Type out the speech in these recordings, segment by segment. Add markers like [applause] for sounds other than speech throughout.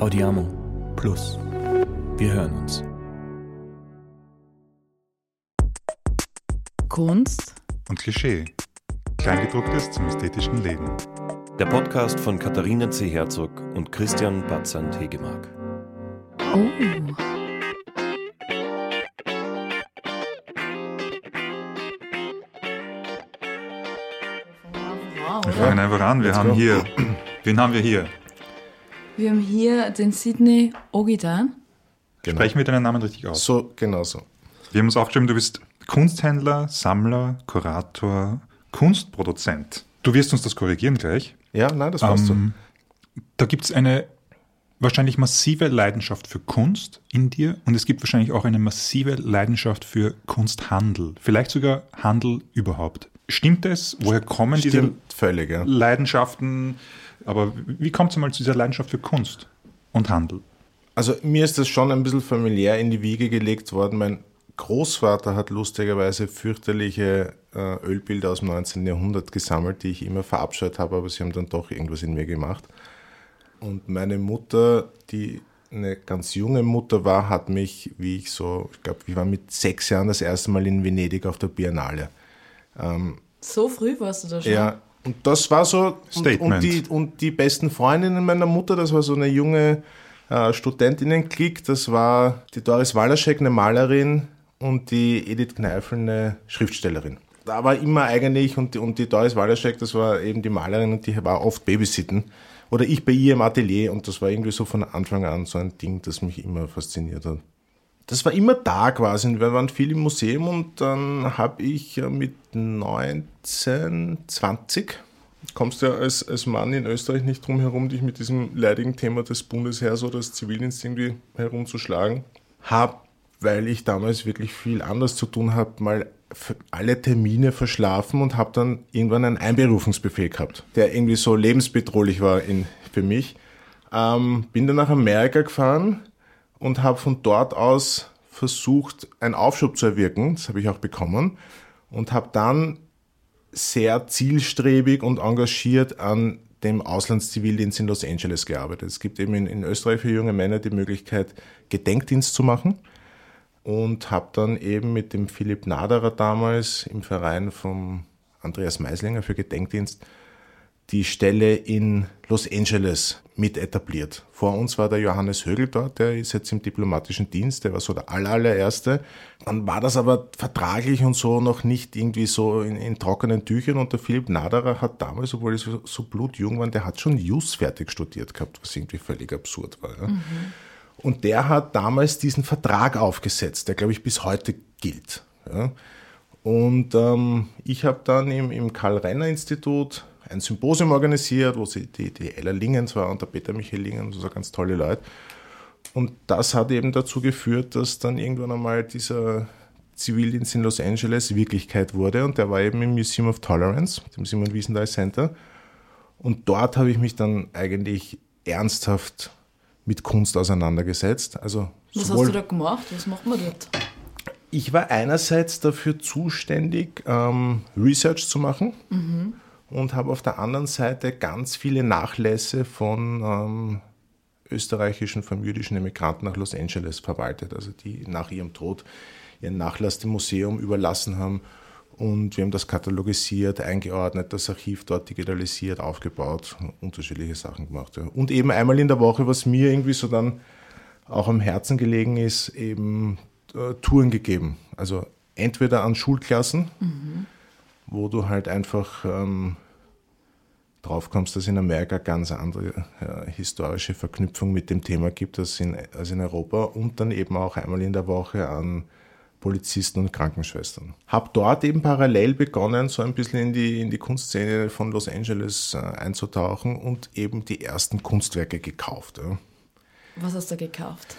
Audiamo Plus. Wir hören uns. Kunst und Klischee. Kleingedrucktes zum ästhetischen Leben. Der Podcast von Katharina C. Herzog und Christian Batzand Hegemark. Oh. Wir fangen einfach an. Wir haben hier. [clears throat] Wen haben wir hier? Wir haben hier den Sidney Ogidan. Genau. Sprechen wir deinen Namen richtig aus? So, genau so. Wir haben uns aufgeschrieben, du bist Kunsthändler, Sammler, Kurator, Kunstproduzent. Du wirst uns das korrigieren gleich. Ja, nein, das passt ähm, so. Da gibt es eine wahrscheinlich massive Leidenschaft für Kunst in dir und es gibt wahrscheinlich auch eine massive Leidenschaft für Kunsthandel, vielleicht sogar Handel überhaupt. Stimmt es? Woher kommen Stimmt diese völlig, ja. Leidenschaften? Aber wie kommt es mal zu dieser Leidenschaft für Kunst und Handel? Also mir ist das schon ein bisschen familiär in die Wiege gelegt worden. Mein Großvater hat lustigerweise fürchterliche äh, Ölbilder aus dem 19. Jahrhundert gesammelt, die ich immer verabscheut habe, aber sie haben dann doch irgendwas in mir gemacht. Und meine Mutter, die eine ganz junge Mutter war, hat mich, wie ich so, ich glaube, ich war mit sechs Jahren das erste Mal in Venedig auf der Biennale. Ähm, so früh warst du da schon? Ja, und das war so, Statement. Und, und, die, und die besten Freundinnen meiner Mutter, das war so eine junge äh, Studentinnen-Klick, das war die Doris Walaschek, eine Malerin, und die Edith Kneifel, eine Schriftstellerin. Da war immer eigentlich, und die, und die Doris Walaschek, das war eben die Malerin, und die war oft Babysitten. Oder ich bei ihr im Atelier, und das war irgendwie so von Anfang an so ein Ding, das mich immer fasziniert hat das war immer da quasi. Wir waren viel im Museum und dann habe ich mit 19, 20, kommst du ja als, als Mann in Österreich nicht drum herum, dich mit diesem leidigen Thema des Bundesheers oder des Zivildienstes irgendwie herumzuschlagen. Habe, weil ich damals wirklich viel anders zu tun habe, mal alle Termine verschlafen und habe dann irgendwann einen Einberufungsbefehl gehabt, der irgendwie so lebensbedrohlich war in, für mich. Ähm, bin dann nach Amerika gefahren, und habe von dort aus versucht, einen Aufschub zu erwirken. Das habe ich auch bekommen. Und habe dann sehr zielstrebig und engagiert an dem Auslandszivildienst in Los Angeles gearbeitet. Es gibt eben in, in Österreich für junge Männer die Möglichkeit, Gedenkdienst zu machen. Und habe dann eben mit dem Philipp Naderer damals im Verein vom Andreas Meislinger für Gedenkdienst die Stelle in Los Angeles mit etabliert. Vor uns war der Johannes Högel dort, der ist jetzt im diplomatischen Dienst, der war so der allererste. Dann war das aber vertraglich und so noch nicht irgendwie so in, in trockenen Tüchern und der Philipp Naderer hat damals, obwohl er so, so blutjung war, der hat schon Jus fertig studiert gehabt, was irgendwie völlig absurd war. Ja. Mhm. Und der hat damals diesen Vertrag aufgesetzt, der glaube ich bis heute gilt. Ja. Und ähm, ich habe dann im, im Karl-Renner-Institut ein Symposium organisiert, wo sie die, die Ella Lingens war und der Peter Michael Lingens, also ganz tolle Leute. Und das hat eben dazu geführt, dass dann irgendwann einmal dieser Zivildienst in Los Angeles Wirklichkeit wurde und der war eben im Museum of Tolerance, dem Simon Wiesenthal Center. Und dort habe ich mich dann eigentlich ernsthaft mit Kunst auseinandergesetzt. Also Was hast du da gemacht? Was macht man dort? Ich war einerseits dafür zuständig, ähm, Research zu machen. Mhm und habe auf der anderen Seite ganz viele Nachlässe von ähm, österreichischen, vom jüdischen Emigranten nach Los Angeles verwaltet, also die nach ihrem Tod ihren Nachlass dem Museum überlassen haben. Und wir haben das katalogisiert, eingeordnet, das Archiv dort digitalisiert, aufgebaut, unterschiedliche Sachen gemacht. Ja. Und eben einmal in der Woche, was mir irgendwie so dann auch am Herzen gelegen ist, eben äh, Touren gegeben. Also entweder an Schulklassen, mhm wo du halt einfach ähm, drauf kommst, dass in Amerika ganz andere äh, historische Verknüpfung mit dem Thema gibt als in, als in Europa und dann eben auch einmal in der Woche an Polizisten und Krankenschwestern. Hab dort eben parallel begonnen, so ein bisschen in die, in die Kunstszene von Los Angeles äh, einzutauchen und eben die ersten Kunstwerke gekauft. Ja. Was hast du gekauft?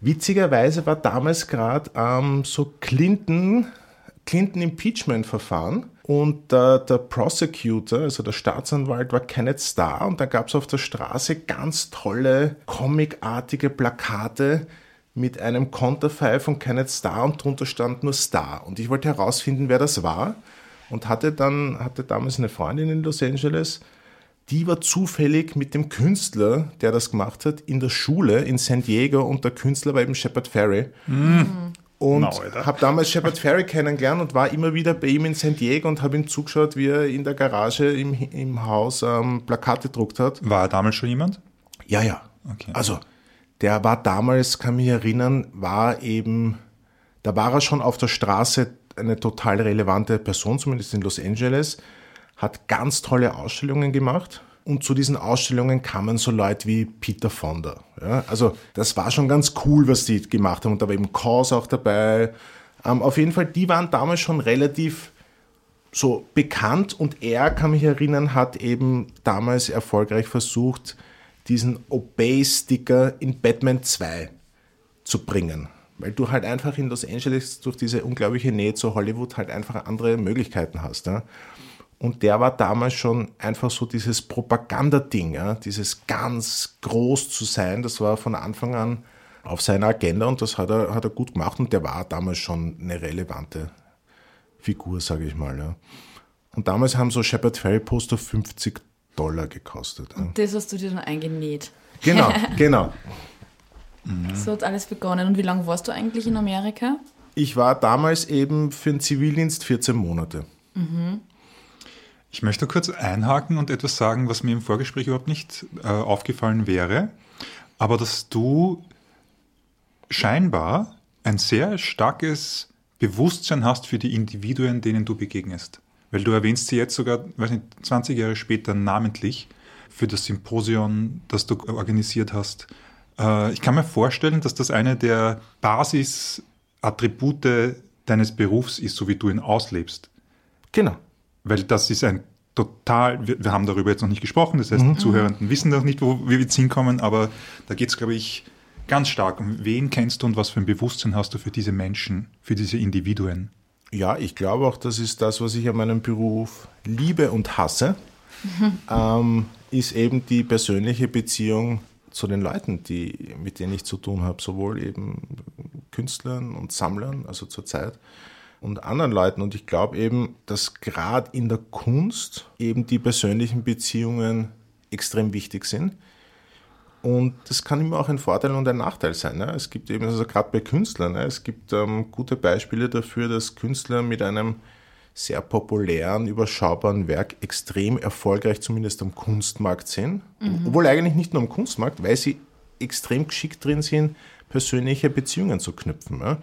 Witzigerweise war damals gerade ähm, so Clinton, Clinton Impeachment Verfahren und äh, der Prosecutor, also der Staatsanwalt, war Kenneth Starr und da gab es auf der Straße ganz tolle, comicartige Plakate mit einem Konterfei von Kenneth Starr und drunter stand nur Starr. Und ich wollte herausfinden, wer das war und hatte dann, hatte damals eine Freundin in Los Angeles, die war zufällig mit dem Künstler, der das gemacht hat, in der Schule in San Diego und der Künstler war eben Shepard Ferry. Und habe damals Shepard Ferry kennengelernt und war immer wieder bei ihm in San Diego und habe ihm zugeschaut, wie er in der Garage im, im Haus ähm, Plakate gedruckt hat. War damals schon jemand? Ja, ja. Okay. Also, der war damals, kann mich erinnern, war eben, da war er schon auf der Straße eine total relevante Person, zumindest in Los Angeles, hat ganz tolle Ausstellungen gemacht. Und zu diesen Ausstellungen kamen so Leute wie Peter Fonda. Ja, also das war schon ganz cool, was die gemacht haben. Und da war eben Cause auch dabei. Ähm, auf jeden Fall, die waren damals schon relativ so bekannt und er, kann mich erinnern, hat eben damals erfolgreich versucht, diesen Obey-Sticker in Batman 2 zu bringen. Weil du halt einfach in Los Angeles durch diese unglaubliche Nähe zu Hollywood halt einfach andere Möglichkeiten hast. Ja? Und der war damals schon einfach so dieses Propagandading, ja? dieses ganz groß zu sein, das war von Anfang an auf seiner Agenda und das hat er, hat er gut gemacht und der war damals schon eine relevante Figur, sage ich mal. Ja. Und damals haben so Shepard Ferry Poster 50 Dollar gekostet. Ja. Das hast du dir dann eingenäht. Genau, [laughs] genau. So hat alles begonnen. Und wie lange warst du eigentlich in Amerika? Ich war damals eben für den Zivildienst 14 Monate. Ich möchte kurz einhaken und etwas sagen, was mir im Vorgespräch überhaupt nicht äh, aufgefallen wäre, aber dass du scheinbar ein sehr starkes Bewusstsein hast für die Individuen, denen du begegnest. Weil du erwähnst sie jetzt sogar, weiß nicht, 20 Jahre später namentlich für das Symposion, das du organisiert hast. Äh, ich kann mir vorstellen, dass das eine der Basisattribute deines Berufs ist, so wie du ihn auslebst. Genau. Weil das ist ein total, wir, wir haben darüber jetzt noch nicht gesprochen, das heißt, die Zuhörenden wissen noch nicht, wo wir jetzt hinkommen, aber da geht es, glaube ich, ganz stark um, wen kennst du und was für ein Bewusstsein hast du für diese Menschen, für diese Individuen. Ja, ich glaube auch, das ist das, was ich an meinem Beruf liebe und hasse, [laughs] ähm, ist eben die persönliche Beziehung zu den Leuten, die, mit denen ich zu tun habe, sowohl eben Künstlern und Sammlern, also zur Zeit, und anderen Leuten. Und ich glaube eben, dass gerade in der Kunst eben die persönlichen Beziehungen extrem wichtig sind. Und das kann immer auch ein Vorteil und ein Nachteil sein. Ne? Es gibt eben, also gerade bei Künstlern, ne? es gibt ähm, gute Beispiele dafür, dass Künstler mit einem sehr populären, überschaubaren Werk extrem erfolgreich, zumindest am Kunstmarkt sind. Obwohl eigentlich nicht nur am Kunstmarkt, weil sie extrem geschickt drin sind, persönliche Beziehungen zu knüpfen. Ja?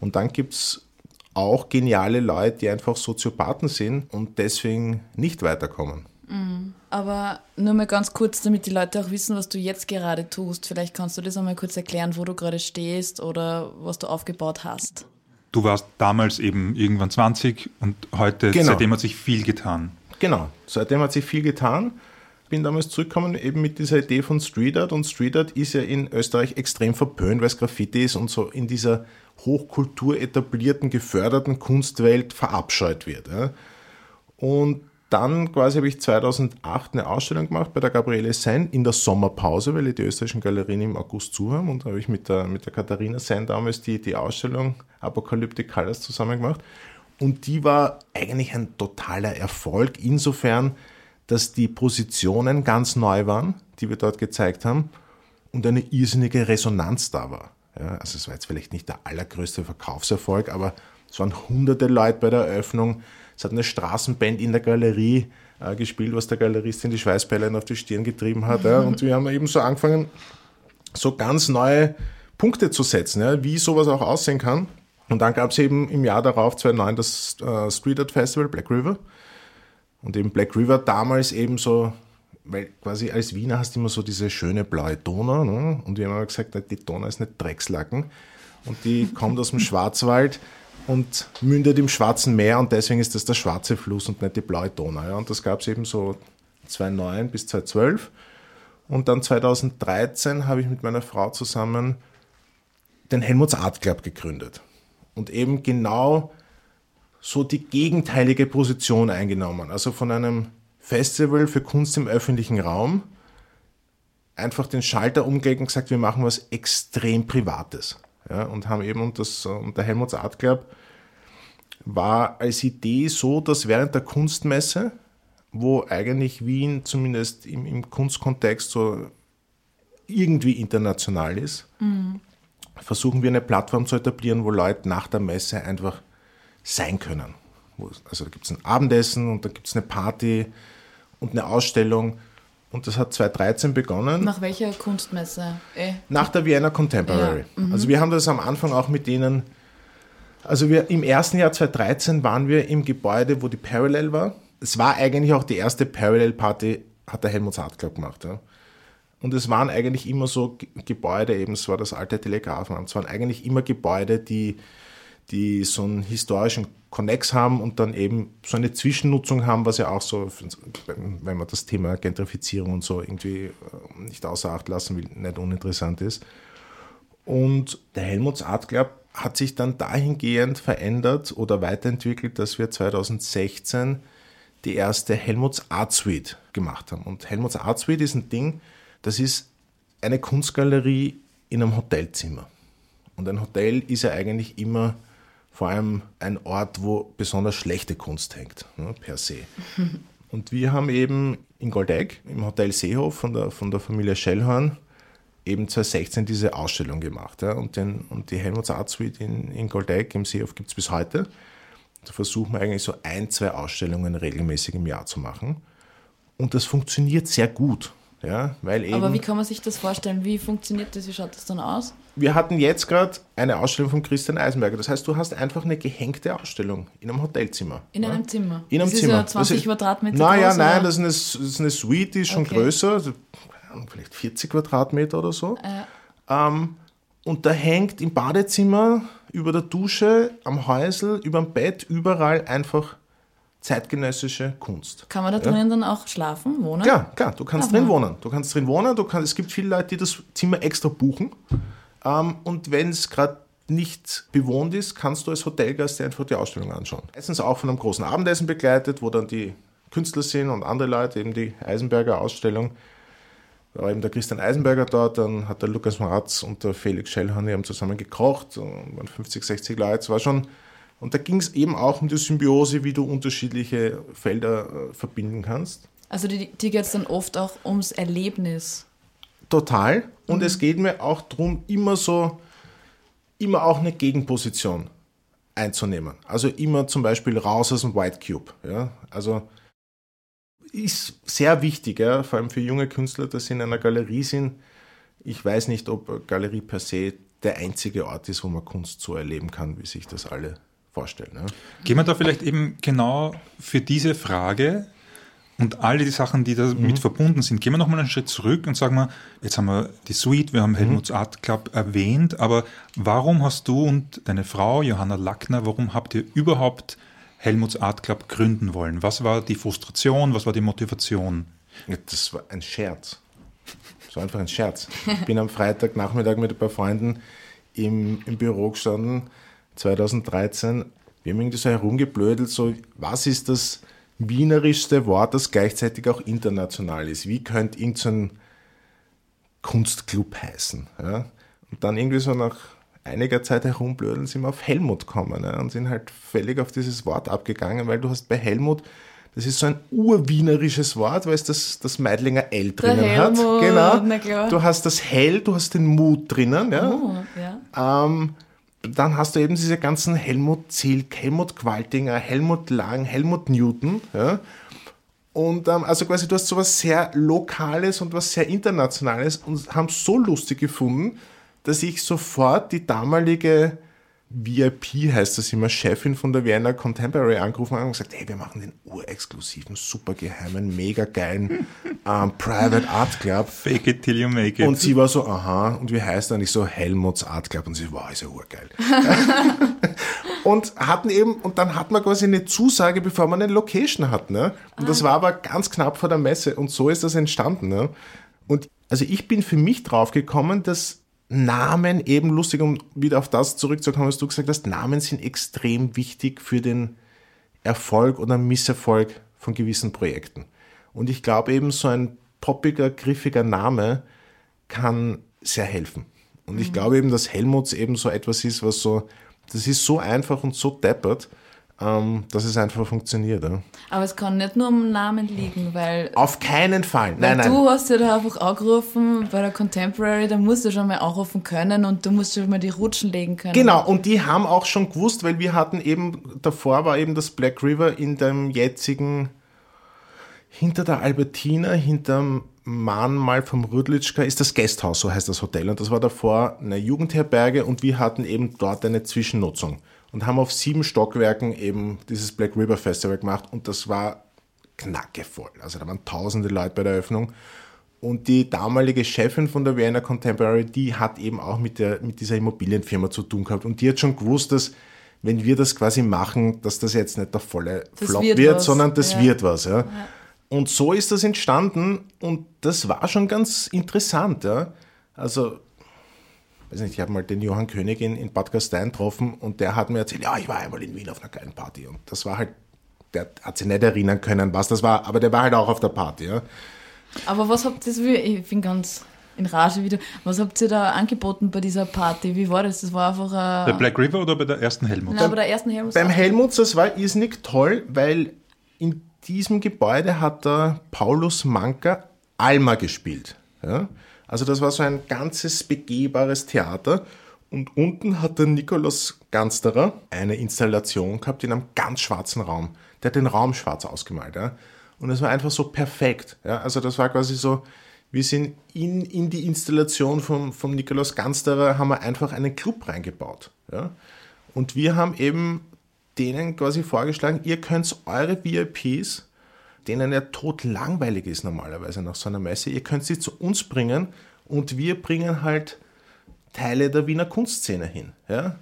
Und dann gibt es auch geniale Leute, die einfach Soziopathen sind und deswegen nicht weiterkommen. Aber nur mal ganz kurz, damit die Leute auch wissen, was du jetzt gerade tust. Vielleicht kannst du das einmal kurz erklären, wo du gerade stehst oder was du aufgebaut hast. Du warst damals eben irgendwann 20 und heute, Genau. seitdem hat sich viel getan. Genau, seitdem hat sich viel getan. Bin damals zurückgekommen eben mit dieser Idee von Street Art und Street Art ist ja in Österreich extrem verpönt, weil es Graffiti ist und so in dieser Hochkultur etablierten, geförderten Kunstwelt verabscheut wird. Ja. Und dann quasi habe ich 2008 eine Ausstellung gemacht bei der Gabriele Sein in der Sommerpause, weil die österreichischen Galerien im August zu haben. Und da habe ich mit der, mit der Katharina Sein damals die, die Ausstellung Apocalyptic Colors zusammen gemacht. Und die war eigentlich ein totaler Erfolg, insofern, dass die Positionen ganz neu waren, die wir dort gezeigt haben, und eine irrsinnige Resonanz da war. Ja, also es war jetzt vielleicht nicht der allergrößte Verkaufserfolg, aber es waren hunderte Leute bei der Eröffnung. Es hat eine Straßenband in der Galerie äh, gespielt, was der Galeristin die Schweißperlen auf die Stirn getrieben hat. Ja, und wir haben eben so angefangen, so ganz neue Punkte zu setzen, ja, wie sowas auch aussehen kann. Und dann gab es eben im Jahr darauf, 2009, das äh, Street Art Festival Black River. Und eben Black River damals eben so, weil quasi als Wiener hast du immer so diese schöne blaue Donau. Ne? Und wir haben immer gesagt, die Donau ist nicht Dreckslacken. Und die [laughs] kommt aus dem Schwarzwald und mündet im Schwarzen Meer und deswegen ist das der schwarze Fluss und nicht die blaue Donau. Ja? Und das gab es eben so 2009 bis 2012. Und dann 2013 habe ich mit meiner Frau zusammen den Helmuts Art Club gegründet. Und eben genau so die gegenteilige Position eingenommen. Also von einem Festival für Kunst im öffentlichen Raum einfach den Schalter umgelegt und gesagt, wir machen was extrem Privates. Ja, und haben eben, und, das, und der Helmuts Art Club war als Idee so, dass während der Kunstmesse wo eigentlich Wien zumindest im, im Kunstkontext so irgendwie international ist, versuchen wir eine Plattform zu etablieren, wo Leute nach der Messe einfach sein können. Also da gibt es ein Abendessen und da gibt es eine Party und eine Ausstellung. Und das hat 2013 begonnen. Nach welcher Kunstmesse? Eh. Nach der Vienna Contemporary. Ja, mhm. Also wir haben das am Anfang auch mit denen, also wir im ersten Jahr 2013 waren wir im Gebäude, wo die Parallel war. Es war eigentlich auch die erste Parallel-Party, hat der Helmut Club gemacht. Ja. Und es waren eigentlich immer so Ge- Gebäude, eben es war das alte Telegrafenamt, es waren eigentlich immer Gebäude, die, die so einen historischen Konnex haben und dann eben so eine Zwischennutzung haben, was ja auch so, wenn man das Thema Gentrifizierung und so irgendwie äh, nicht außer Acht lassen will, nicht uninteressant ist. Und der Helmuts Art Club hat sich dann dahingehend verändert oder weiterentwickelt, dass wir 2016 die erste Helmuts Art Suite gemacht haben. Und Helmuts Art Suite ist ein Ding, das ist eine Kunstgalerie in einem Hotelzimmer. Und ein Hotel ist ja eigentlich immer vor allem ein Ort, wo besonders schlechte Kunst hängt, ne, per se. [laughs] Und wir haben eben in Goldeck im Hotel Seehof von der, von der Familie Schellhorn eben 2016 diese Ausstellung gemacht. Ja. Und, den, und die Helmuts Art Suite in, in Goldeck im Seehof gibt es bis heute. Da versuchen wir eigentlich so ein, zwei Ausstellungen regelmäßig im Jahr zu machen. Und das funktioniert sehr gut. Ja, weil eben Aber wie kann man sich das vorstellen? Wie funktioniert das? Wie schaut das dann aus? wir hatten jetzt gerade eine Ausstellung von Christian Eisenberger. Das heißt, du hast einfach eine gehängte Ausstellung in einem Hotelzimmer. In ja? einem Zimmer? In einem das Zimmer. ist ja 20 Das ist- Quadratmeter Naja, groß, nein, oder? das ist, eine, das ist eine Suite, die ist schon Okay. größer, also, vielleicht 40 Quadratmeter oder so. Ja. Ähm, und da hängt im Badezimmer, über der Dusche, am Häusl, über dem Bett, überall einfach zeitgenössische Kunst. Kann man da drinnen dann auch schlafen, wohnen? Klar, klar, du kannst Aha. drin wohnen. Du kannst drin wohnen, du kannst, es gibt viele Leute, die das Zimmer extra buchen. Ähm, und wenn es gerade nicht bewohnt ist, kannst du als Hotelgast dir einfach die Ausstellung anschauen. Meistens auch von einem großen Abendessen begleitet, wo dann die Künstler sind und andere Leute, eben die Eisenberger Ausstellung. Da war eben der Christian Eisenberger dort, dann hat der Lukas Maratz und der Felix Schellhorn, haben zusammen gekocht, und waren 50, 60 Leute. Es war schon, und da ging es eben auch um die Symbiose, wie du unterschiedliche Felder äh, verbinden kannst. Also die, die geht es dann oft auch ums Erlebnis. Total. Und es geht mir auch darum, immer so, immer auch eine Gegenposition einzunehmen. Also immer zum Beispiel raus aus dem White Cube. Ja? Also ist sehr wichtig, ja? vor allem für junge Künstler, dass sie in einer Galerie sind. Ich weiß nicht, ob Galerie per se der einzige Ort ist, wo man Kunst so erleben kann, wie sich das alle vorstellen. Ja? Gehen wir da vielleicht eben genau für diese Frage und alle die Sachen, die damit Mhm. verbunden sind, gehen wir nochmal einen Schritt zurück und sagen wir, jetzt haben wir die Suite, wir haben Helmuts Art Club erwähnt, aber warum hast du und deine Frau, Johanna Lackner, warum habt ihr überhaupt Helmuts Art Club gründen wollen? Was war die Frustration, was war die Motivation? Das war ein Scherz. War einfach ein Scherz. Ich bin am Freitagnachmittag mit ein paar Freunden im, im Büro gestanden, 2013. Wir haben irgendwie so herumgeblödelt, so, was ist das wienerischste Wort, das gleichzeitig auch international ist? Wie könnte irgendein Kunstclub heißen? Ja? Und dann irgendwie so nach einiger Zeit herumblödeln sind wir auf Helmut gekommen ja? und sind halt völlig auf dieses Wort abgegangen, weil du hast bei Helmut, das ist so ein urwienerisches Wort, weil es das, das Meidlinger L drinnen hat. Helmut, Genau. na klar. Du hast das Hell, du hast den Mut drinnen. Ja? Oh, ja. Ähm, dann hast du eben diese ganzen Helmut Zilk, Helmut Qualtinger, Helmut Lang, Helmut Newton. Ja? Und ähm, also quasi du hast sowas sehr Lokales und was sehr Internationales und haben so lustig gefunden, dass ich sofort die damalige VIP, heißt das immer, Chefin von der Vienna Contemporary angerufen und gesagt, hey, wir machen den urexklusiven, super geheimen, mega geilen ähm, Private Art Club. Fake it till you make it. Und sie war so, aha, und wie heißt er? Und ich so, Helmuts Art Club. Und sie, wow, ist ja urgeil. [laughs] und hatten eben, und dann hat man quasi eine Zusage, bevor man eine Location hat. Ne? Und das war aber ganz knapp vor der Messe. Und so ist das entstanden. Ne? Und also ich bin für mich drauf gekommen, dass Namen eben lustig, um wieder auf das zurückzukommen, was du gesagt hast, Namen sind extrem wichtig für den Erfolg oder Misserfolg von gewissen Projekten. Und ich glaube eben, so ein poppiger, griffiger Name kann sehr helfen. Und ich glaube eben, dass Helmuts eben so etwas ist, was so, das ist so einfach und so deppert, ähm, dass es einfach funktioniert. Ja. Aber es kann nicht nur am Namen liegen, weil, Auf keinen Fall. Nein, nein. du hast ja da einfach angerufen bei der Contemporary, da musst du schon mal anrufen können und du musst schon mal die Rutschen legen können. Genau, und die haben auch schon gewusst, weil wir hatten eben, davor war eben das Black River in dem jetzigen, hinter der Albertina, hinterm Mahnmal vom Rudlitschka ist das Gasthaus, so heißt das Hotel. Und das war davor eine Jugendherberge und wir hatten eben dort eine Zwischennutzung und haben auf sieben Stockwerken eben dieses Black River Festival gemacht und das war knackevoll. Also da waren tausende Leute bei der Eröffnung. Und die damalige Chefin von der Vienna Contemporary, die hat eben auch mit, der, mit dieser Immobilienfirma zu tun gehabt. Und die hat schon gewusst, dass wenn wir das quasi machen, dass das jetzt nicht der volle Das Flop wird wird, sondern das ja. wird was. Ja. Und so ist das entstanden und das war schon ganz interessant. Ja. Also, weiß nicht, ich habe mal den Johann König in, in Bad Gastein getroffen und der hat mir erzählt, ja, ich war einmal in Wien auf einer geilen Party und das war halt, der hat sich nicht erinnern können, was das war, aber der war halt auch auf der Party. Ja. Aber was habt ihr, ich bin ganz in Rage wieder, was habt ihr da angeboten bei dieser Party? Wie war das? Das war einfach Bei ein... Black River oder bei der ersten Helmut? Nein, bei der ersten Helmut. Beim Helmuts, das war irrsinnig toll, weil in diesem Gebäude hat der Paulus Manka Alma gespielt. Ja? Also das war so ein ganzes begehbares Theater. Und unten hat der Nikolaus Gansterer eine Installation gehabt in einem ganz schwarzen Raum. Der hat den Raum schwarz ausgemalt. Ja? Und es war einfach so perfekt. Ja? Also das war quasi so, wir sind in, in die Installation vom, vom Nikolaus Gansterer, haben wir einfach einen Club reingebaut. Ja? Und wir haben eben denen quasi vorgeschlagen, ihr könnt eure VIPs, denen ja tot langweilig ist normalerweise nach so einer Messe, ihr könnt sie zu uns bringen und wir bringen halt Teile der Wiener Kunstszene hin. Ja?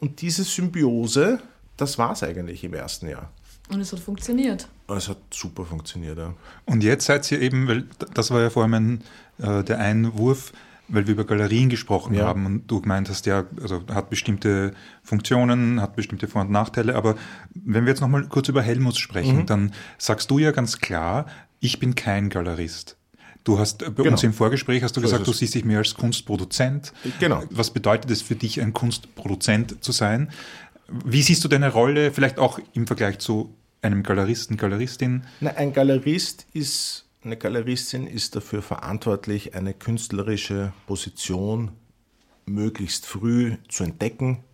Und diese Symbiose, das war es eigentlich im ersten Jahr. Und es hat funktioniert. Es hat super funktioniert. Ja. Und jetzt seid ihr eben, weil das war ja vor allem ein, äh, der Einwurf, weil wir über Galerien gesprochen Ja. haben und du gemeint hast, ja, also hat bestimmte Funktionen, hat bestimmte Vor- und Nachteile, aber wenn wir jetzt nochmal kurz über Helmuts sprechen, Mhm. dann sagst du ja ganz klar, ich bin kein Galerist. Du hast äh, bei Genau. uns im Vorgespräch hast du So gesagt, du siehst dich mehr als Kunstproduzent. Genau. Was bedeutet es für dich, ein Kunstproduzent zu sein? Wie siehst du deine Rolle, vielleicht auch im Vergleich zu einem Galeristen, Galeristin? Na, ein Galerist ist, eine Galeristin ist dafür verantwortlich, eine künstlerische Position möglichst früh zu entdecken,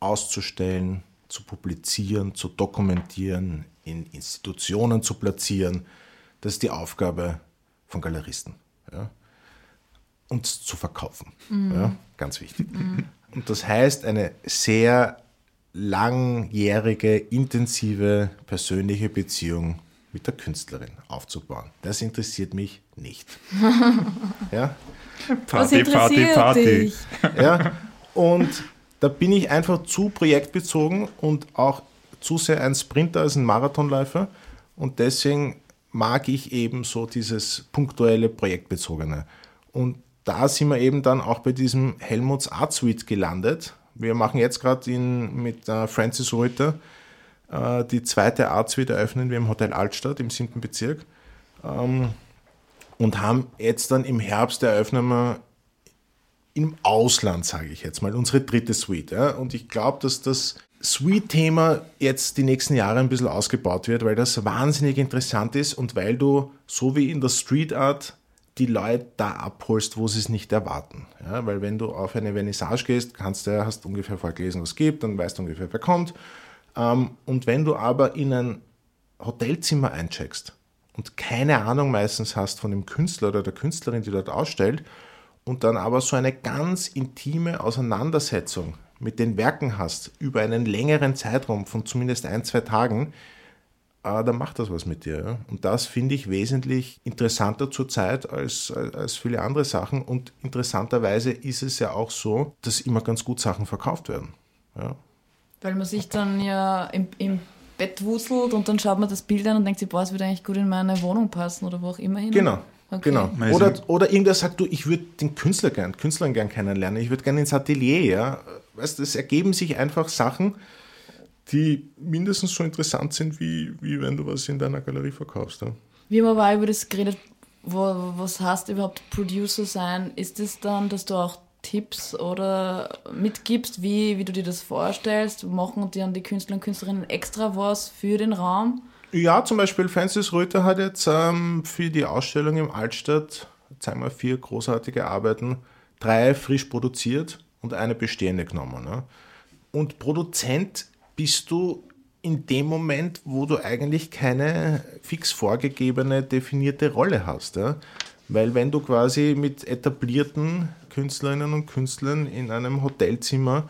auszustellen, zu publizieren, zu dokumentieren, in Institutionen zu platzieren. Das ist die Aufgabe von Galeristen. Ja? Und zu verkaufen. Ja? Ganz wichtig. Und das heißt, eine sehr langjährige, intensive persönliche Beziehung mit der Künstlerin aufzubauen. Das interessiert mich nicht. [laughs] Ja? Was interessiert dich? [laughs] Ja, und da bin ich einfach zu projektbezogen und auch zu sehr ein Sprinter als ein Marathonläufer. Und deswegen mag ich eben so dieses punktuelle, projektbezogene. Und da sind wir eben dann auch bei diesem Helmuts Art Suite gelandet. Wir machen jetzt gerade mit äh, Francis Reuter äh, die zweite Art Suite eröffnen wir im Hotel Altstadt im siebten Bezirk. Ähm, und haben jetzt dann im Herbst eröffnen wir im Ausland, sage ich jetzt mal, unsere dritte Suite. Ja? Und ich glaube, dass das Suite-Thema jetzt die nächsten Jahre ein bisschen ausgebaut wird, weil das wahnsinnig interessant ist und weil du, so wie in der Street Art, die Leute da abholst, wo sie es nicht erwarten. Ja? Weil wenn du auf eine Vernissage gehst, kannst du, hast ungefähr vorgelesen, was es gibt, dann weißt du ungefähr, wer kommt. Ähm, und wenn du aber in ein Hotelzimmer eincheckst und keine Ahnung meistens hast von dem Künstler oder der Künstlerin, die dort ausstellt, und dann aber so eine ganz intime Auseinandersetzung mit den Werken hast, über einen längeren Zeitraum von zumindest ein, zwei Tagen, äh, dann macht das was mit dir. Ja? Und das finde ich wesentlich interessanter zurzeit als, als, viele andere Sachen. Und interessanterweise ist es ja auch so, dass immer ganz gut Sachen verkauft werden. Ja? Weil man sich dann ja im, im Bett wuselt und dann schaut man das Bild an und denkt sich, boah, es würde eigentlich gut in meine Wohnung passen oder wo auch immer hin. Genau. Okay. Genau. Oder, oder irgendwer sagt, du, ich würde den Künstler gern, Künstlerin gern kennenlernen, ich würde gern ins Atelier, ja. Weißt, du, es ergeben sich einfach Sachen, die mindestens so interessant sind, wie, wie wenn du was in deiner Galerie verkaufst. Ja. Wir haben aber auch über das geredet, wo, was heißt überhaupt Producer sein? Ist es dann, dass du auch Tipps oder mitgibst, wie, wie du dir das vorstellst? Machen die an die Künstler und Künstlerinnen extra was für den Raum? Ja, zum Beispiel Francis Röther hat jetzt ähm, für die Ausstellung im Altstadt, zeigen wir vier großartige Arbeiten, drei frisch produziert und eine bestehende genommen. Ne? Und Produzent bist du in dem Moment, wo du eigentlich keine fix vorgegebene, definierte Rolle hast. Ja? Weil wenn du quasi mit etablierten Künstlerinnen und Künstlern in einem Hotelzimmer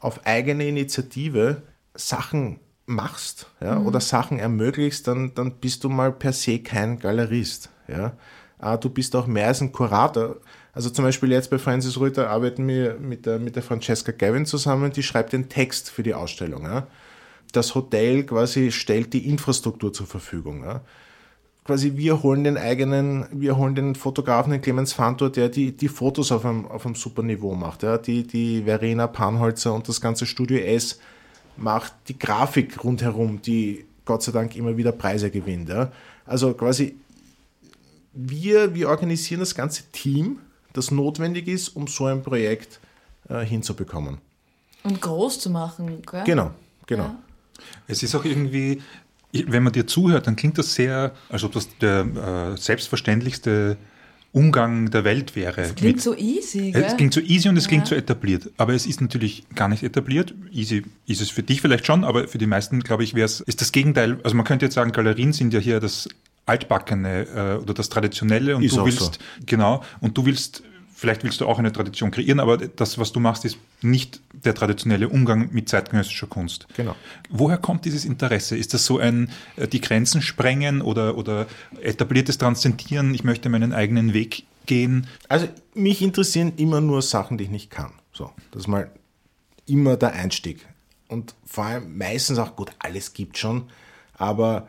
auf eigene Initiative Sachen machst ja, mhm. oder Sachen ermöglichst, dann, dann bist du mal per se kein Galerist. Ja. Ah, du bist auch mehr als ein Kurator. Also zum Beispiel jetzt bei Francis Rüther arbeiten wir mit der, mit der Francesca Gavin zusammen, die schreibt den Text für die Ausstellung. Ja. Das Hotel quasi stellt die Infrastruktur zur Verfügung. Ja quasi wir holen den eigenen, wir holen den Fotografen, den Clemens Fantor, der die, die Fotos auf einem, auf einem super Niveau macht. Ja. Die, die Verena Panholzer und das ganze Studio S macht die Grafik rundherum, die Gott sei Dank immer wieder Preise gewinnt. Ja. Also quasi wir, wir organisieren das ganze Team, das notwendig ist, um so ein Projekt äh, hinzubekommen. Und groß zu machen, gell? Genau, genau. Ja. Es ist auch irgendwie, wenn man dir zuhört, dann klingt das sehr, als ob das der äh, selbstverständlichste Umgang der Welt wäre. Es klingt Mit, so easy, gell? Es klingt so easy und es ja. klingt so etabliert. Aber es ist natürlich gar nicht etabliert. Easy ist es für dich vielleicht schon, aber für die meisten, glaube ich, wäre es, ist das Gegenteil. Also man könnte jetzt sagen, Galerien sind ja hier das altbackene äh, oder das traditionelle und ist du willst, so. genau, und du willst vielleicht willst du auch eine Tradition kreieren, aber das, was du machst, ist nicht der traditionelle Umgang mit zeitgenössischer Kunst. Genau. Woher kommt dieses Interesse? Ist das so ein äh, die Grenzen sprengen oder, oder etabliertes Transzendieren, ich möchte meinen eigenen Weg gehen? Also mich interessieren immer nur Sachen, die ich nicht kann. So, das ist mal immer der Einstieg. Und vor allem meistens auch, gut, alles gibt schon, aber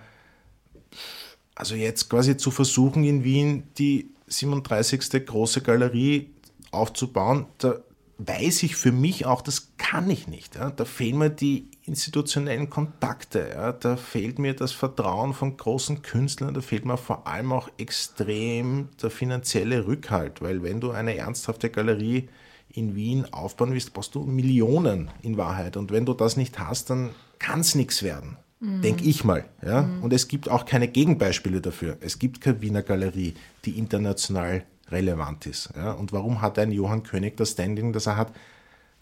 also jetzt quasi zu versuchen in Wien die 37. große Galerie aufzubauen, da weiß ich für mich auch, das kann ich nicht. Ja. Da fehlen mir die institutionellen Kontakte, ja. da fehlt mir das Vertrauen von großen Künstlern, da fehlt mir vor allem auch extrem der finanzielle Rückhalt, weil wenn du eine ernsthafte Galerie in Wien aufbauen willst, brauchst du Millionen in Wahrheit. Und wenn du das nicht hast, dann kann es nichts werden. Mhm. Denke ich mal. Ja? Mhm. Und es gibt auch keine Gegenbeispiele dafür. Es gibt keine Wiener Galerie, die international relevant ist. Ja? Und warum hat ein Johann König das Standing, das er hat?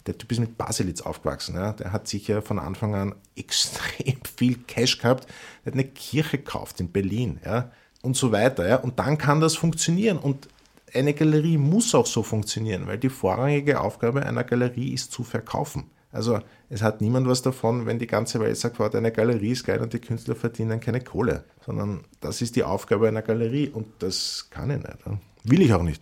Der Typ ist mit Baselitz aufgewachsen. Ja? Der hat sicher von Anfang an [laughs] extrem viel Cash gehabt. Der hat eine Kirche gekauft in Berlin ja? und so weiter. Ja? Und dann kann das funktionieren. Und eine Galerie muss auch so funktionieren, weil die vorrangige Aufgabe einer Galerie ist zu verkaufen. Also es hat niemand was davon, wenn die ganze Welt sagt, eine Galerie ist geil und die Künstler verdienen keine Kohle, sondern das ist die Aufgabe einer Galerie und das kann ich nicht. Will ich auch nicht.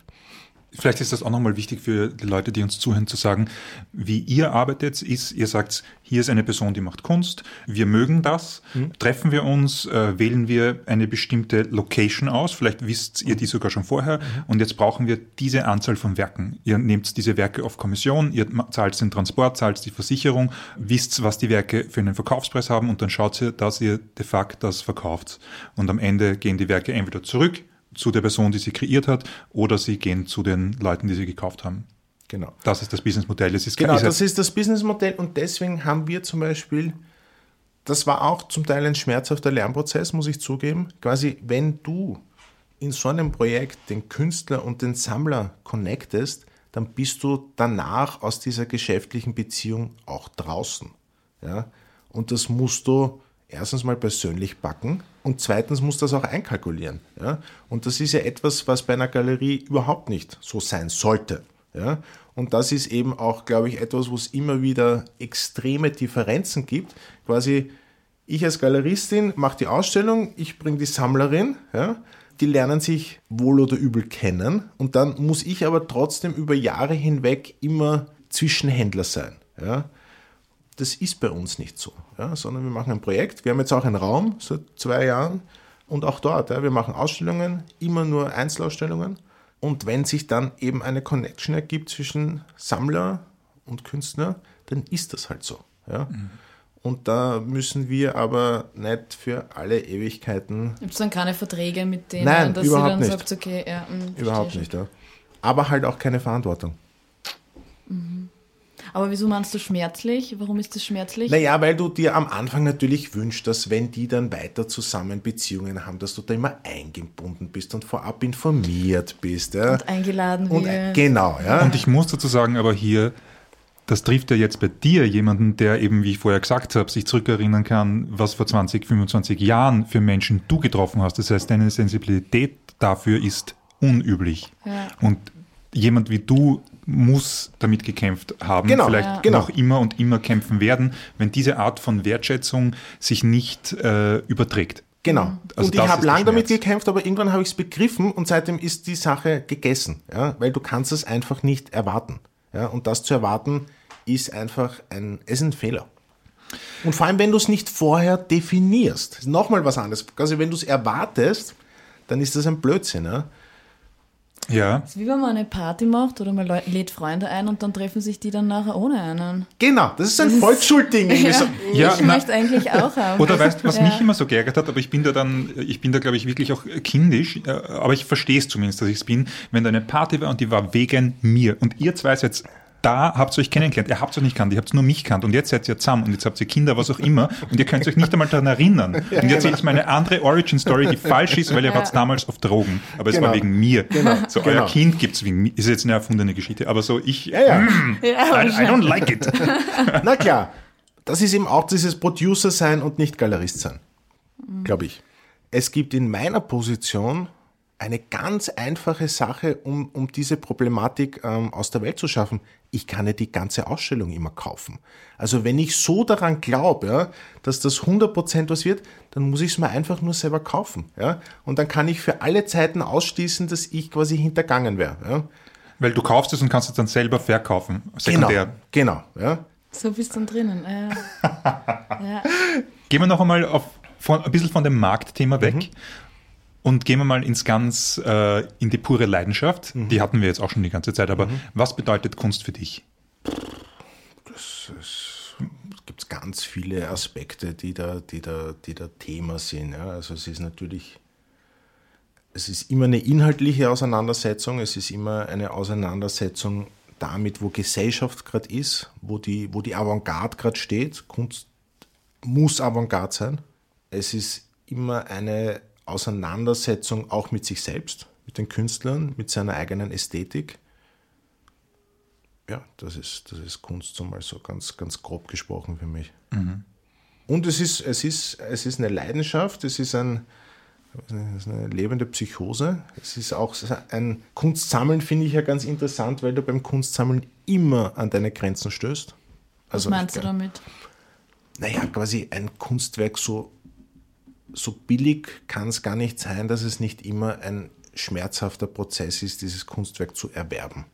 Vielleicht ist das auch nochmal wichtig für die Leute, die uns zuhören, zu sagen, wie ihr arbeitet, ist, ihr sagt, hier ist eine Person, die macht Kunst, wir mögen das, mhm. treffen wir uns, äh, wählen wir eine bestimmte Location aus, vielleicht wisst ihr die sogar schon vorher, mhm. und jetzt brauchen wir diese Anzahl von Werken. Ihr nehmt diese Werke auf Kommission, ihr zahlt den Transport, zahlt die Versicherung, wisst, was die Werke für einen Verkaufspreis haben und dann schaut ihr, dass ihr de facto das verkauft. Und am Ende gehen die Werke entweder zurück zu der Person, die sie kreiert hat, oder sie gehen zu den Leuten, die sie gekauft haben. Genau. Das ist das Businessmodell. Das ist genau, das ist das Businessmodell und deswegen haben wir zum Beispiel, das war auch zum Teil ein schmerzhafter Lernprozess, muss ich zugeben, quasi wenn du in so einem Projekt den Künstler und den Sammler connectest, dann bist du danach aus dieser geschäftlichen Beziehung auch draußen. Ja? Und das musst du erstens mal persönlich backen und zweitens muss das auch einkalkulieren. Ja? Und das ist ja etwas, was bei einer Galerie überhaupt nicht so sein sollte. Ja? Und das ist eben auch, glaube ich, etwas, wo es immer wieder extreme Differenzen gibt. Quasi, ich als Galeristin mache die Ausstellung, ich bringe die Sammlerin, ja? die lernen sich wohl oder übel kennen und dann muss ich aber trotzdem über Jahre hinweg immer Zwischenhändler sein. Ja? Das ist bei uns nicht so, ja, sondern wir machen ein Projekt. Wir haben jetzt auch einen Raum seit zwei Jahren und auch dort, ja, wir machen Ausstellungen, immer nur Einzelausstellungen. Und wenn sich dann eben eine Connection ergibt zwischen Sammler und Künstler, dann ist das halt so. Ja. Mhm. Und da müssen wir aber nicht für alle Ewigkeiten. Gibt es dann keine Verträge mit denen, Nein, dass überhaupt sie dann nicht. sagt, okay, ja, mh, Überhaupt nicht, ja. Aber halt auch keine Verantwortung. Aber wieso meinst du schmerzlich? Warum ist das schmerzlich? Naja, weil du dir am Anfang natürlich wünschst, dass wenn die dann weiter zusammen Beziehungen haben, dass du da immer eingebunden bist und vorab informiert bist. Ja? Und eingeladen Und, wird. genau, ja. Und ich muss dazu sagen, aber hier, das trifft ja jetzt bei dir jemanden, der eben, wie ich vorher gesagt habe, sich zurückerinnern kann, was vor 20, 25 Jahren für Menschen du getroffen hast. Das heißt, deine Sensibilität dafür ist unüblich. Ja. Und jemand wie du muss damit gekämpft haben, Genau, vielleicht Ja. genau. noch immer und immer kämpfen werden, wenn diese Art von Wertschätzung sich nicht äh, überträgt. Genau. Also und ich habe lang damit gekämpft, aber irgendwann habe ich es begriffen und seitdem ist die Sache gegessen. Ja? Weil du kannst es einfach nicht erwarten. Ja? Und das zu erwarten ist einfach ein, ist ein Fehler. Und vor allem, wenn du es nicht vorher definierst. Ist Nochmal was anderes. Also wenn du es erwartest, dann ist das ein Blödsinn. Ja? Ja, Das ist wie wenn man eine Party macht oder man lä- lädt Freunde ein und dann treffen sich die dann nachher ohne einen. Genau, das ist ein Volksschulding. irgendwie so. Ja, ich na- möchte eigentlich auch haben. Oder weißt du, was Ja. mich immer so geärgert hat, aber ich bin da dann, ich bin da glaube ich wirklich auch kindisch, äh, aber ich verstehe es zumindest, dass ich es bin, wenn da eine Party war und die war wegen mir und ihr zwei seid da, habt ihr euch kennengelernt, ihr habt euch nicht kannt, ihr habt nur mich kannt und jetzt seid ihr zusammen und jetzt habt ihr Kinder, was auch immer und ihr könnt euch nicht einmal daran erinnern. [laughs] Und jetzt ist meine andere Origin-Story, die falsch ist, weil ihr wart damals auf Drogen, aber es Genau. war wegen mir. Genau, So, genau. euer Kind gibt es wegen mir, ist jetzt eine erfundene Geschichte, aber so ich, Ja, ja. ja, I, I don't like it. [laughs] Na klar, das ist eben auch dieses Producer sein und nicht Galerist sein, glaube ich. Es gibt in meiner Position eine ganz einfache Sache, um, um diese Problematik ähm, aus der Welt zu schaffen. Ich kann ja die ganze Ausstellung immer kaufen. Also wenn ich so daran glaube, ja, dass das 100% was wird, dann muss ich es mir einfach nur selber kaufen. Ja? Und dann kann ich für alle Zeiten ausschließen, dass ich quasi hintergangen wäre. Ja? Weil du kaufst es und kannst es dann selber verkaufen, Genau, sekundär. genau. Ja? So bist du dann drinnen. Ja. [laughs] ja. Gehen wir noch einmal auf, von, ein bisschen von dem Marktthema weg und gehen wir mal ins ganz, äh, in die pure Leidenschaft. Die hatten wir jetzt auch schon die ganze Zeit, aber was bedeutet Kunst für dich? es gibt ganz viele Aspekte, die da, die da, die da Thema sind. Ja. Also es ist natürlich, es ist immer eine inhaltliche Auseinandersetzung, es ist immer eine Auseinandersetzung damit, wo Gesellschaft gerade ist, wo die, wo die Avantgarde gerade steht. Kunst muss Avantgarde sein. Es ist immer eine Auseinandersetzung auch mit sich selbst, mit den Künstlern, mit seiner eigenen Ästhetik ja, das ist, das ist Kunst, so mal so ganz, ganz grob gesprochen für mich. Und es ist, es, ist, es ist eine Leidenschaft, es ist, ein, es ist eine lebende Psychose. Es ist auch ein Kunstsammeln, finde ich ja ganz interessant, weil du beim Kunstsammeln immer an deine Grenzen stößt. Was Also meinst ich- du damit? naja, quasi ein Kunstwerk so, so billig kann es gar nicht sein, dass es nicht immer ein schmerzhafter Prozess ist, dieses Kunstwerk zu erwerben.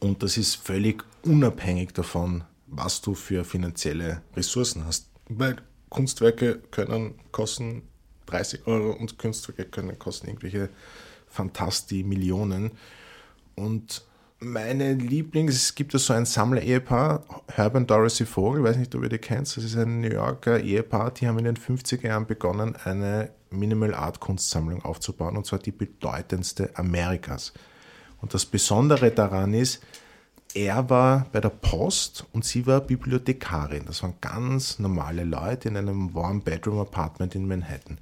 Und das ist völlig unabhängig davon, was du für finanzielle Ressourcen hast. Weil Kunstwerke können kosten 30 Euro und Kunstwerke können kosten irgendwelche Fantasti-Millionen. Und meine Lieblings, es gibt ja so ein Sammler-Ehepaar, Herb Dorothy Vogel, weiß nicht, ob ihr die kennt, das ist ein New Yorker Ehepaar, die haben in den 50er Jahren begonnen, eine Minimal Art Kunstsammlung aufzubauen, und zwar die bedeutendste Amerikas. Und das Besondere daran ist, er war bei der Post und sie war Bibliothekarin. Das waren ganz normale Leute in einem One-Bedroom-Apartment in Manhattan.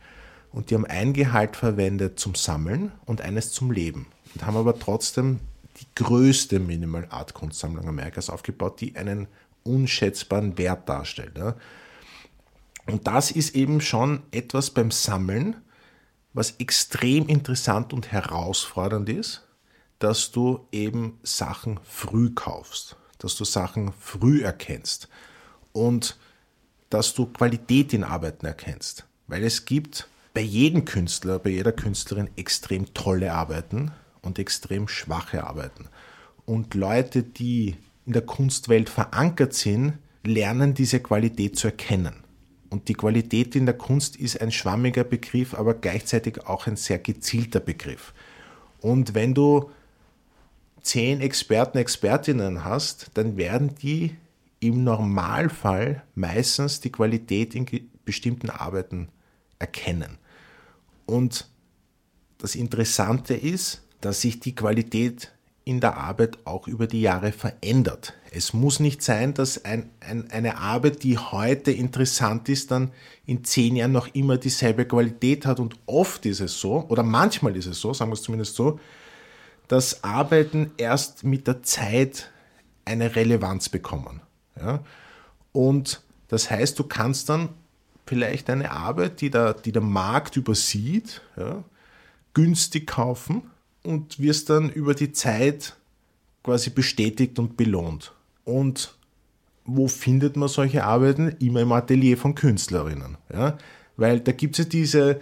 Und die haben ein Gehalt verwendet zum Sammeln und eines zum Leben. Und haben aber trotzdem die größte Minimal Art Kunstsammlung Amerikas aufgebaut, die einen unschätzbaren Wert darstellt. Ja. Und das ist eben schon etwas beim Sammeln, was extrem interessant und herausfordernd ist, dass du eben Sachen früh kaufst, dass du Sachen früh erkennst und dass du Qualität in Arbeiten erkennst. Weil es gibt bei jedem Künstler, bei jeder Künstlerin extrem tolle Arbeiten und extrem schwache Arbeiten. Und Leute, die in der Kunstwelt verankert sind, lernen diese Qualität zu erkennen. Und die Qualität in der Kunst ist ein schwammiger Begriff, aber gleichzeitig auch ein sehr gezielter Begriff. Und wenn du zehn Experten, Expertinnen hast, dann werden die im Normalfall meistens die Qualität in bestimmten Arbeiten erkennen. Und das Interessante ist, dass sich die Qualität in der Arbeit auch über die Jahre verändert. Es muss nicht sein, dass ein, ein, eine Arbeit, die heute interessant ist, dann in zehn Jahren noch immer dieselbe Qualität hat. Und oft ist es so, oder manchmal ist es so, sagen wir es zumindest so, dass Arbeiten erst mit der Zeit eine Relevanz bekommen. Ja? Und das heißt, du kannst dann vielleicht eine Arbeit, die der, die der Markt übersieht, ja, günstig kaufen und wirst dann über die Zeit quasi bestätigt und belohnt. Und wo findet man solche Arbeiten? Immer im Atelier von Künstlerinnen. Ja? Weil da gibt es ja diese,